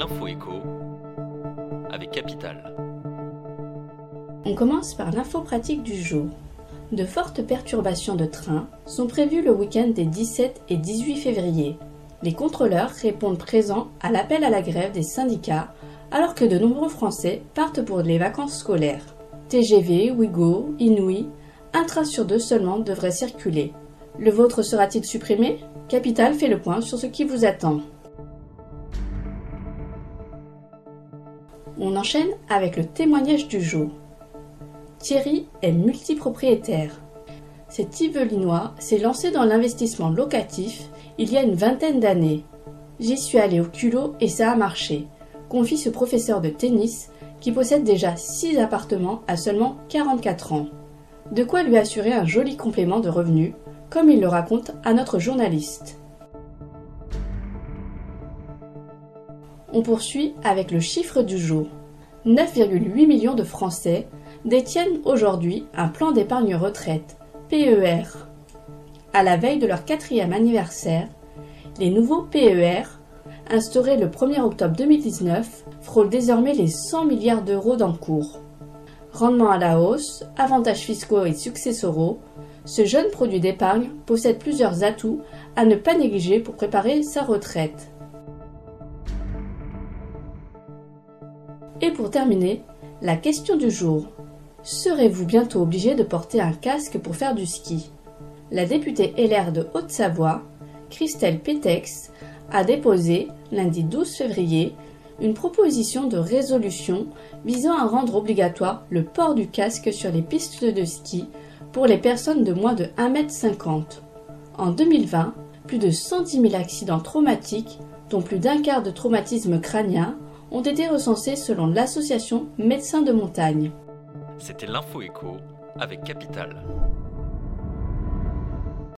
l'info écho avec Capital. On commence par l'info pratique du jour. De fortes perturbations de train sont prévues le week-end des 17 et 18 février. Les contrôleurs répondent présents à l'appel à la grève des syndicats alors que de nombreux Français partent pour les vacances scolaires. TGV, Ouigo, Inouï, un train sur deux seulement devrait circuler. Le vôtre sera-t-il supprimé? Capital fait le point sur ce qui vous attend. On enchaîne avec le témoignage du jour. Thierry est multipropriétaire. Cet Yvelinois s'est lancé dans l'investissement locatif il y a une vingtaine d'années. J'y suis allé au culot et ça a marché, confie ce professeur de tennis qui possède déjà 6 appartements à seulement 44 ans. De quoi lui assurer un joli complément de revenus, comme il le raconte à notre journaliste. On poursuit avec le chiffre du jour. 9,8 millions de Français détiennent aujourd'hui un plan d'épargne retraite, PER. À la veille de leur quatrième anniversaire, les nouveaux PER, instaurés le 1er octobre 2019, frôlent désormais les 100 milliards d'euros d'encours. Rendement à la hausse, avantages fiscaux et successoraux, ce jeune produit d'épargne possède plusieurs atouts à ne pas négliger pour préparer sa retraite. Et pour terminer, la question du jour. Serez-vous bientôt obligé de porter un casque pour faire du ski? La députée LR de Haute-Savoie, Christelle Pétex, a déposé, lundi 12 février, une proposition de résolution visant à rendre obligatoire le port du casque sur les pistes de ski pour les personnes de moins de 1,50 m. En 2020, plus de 110 000 accidents traumatiques, dont plus d'un quart de traumatisme crânien, ont été recensés selon l'association Médecins de montagne. C'était l'info écho avec Capital.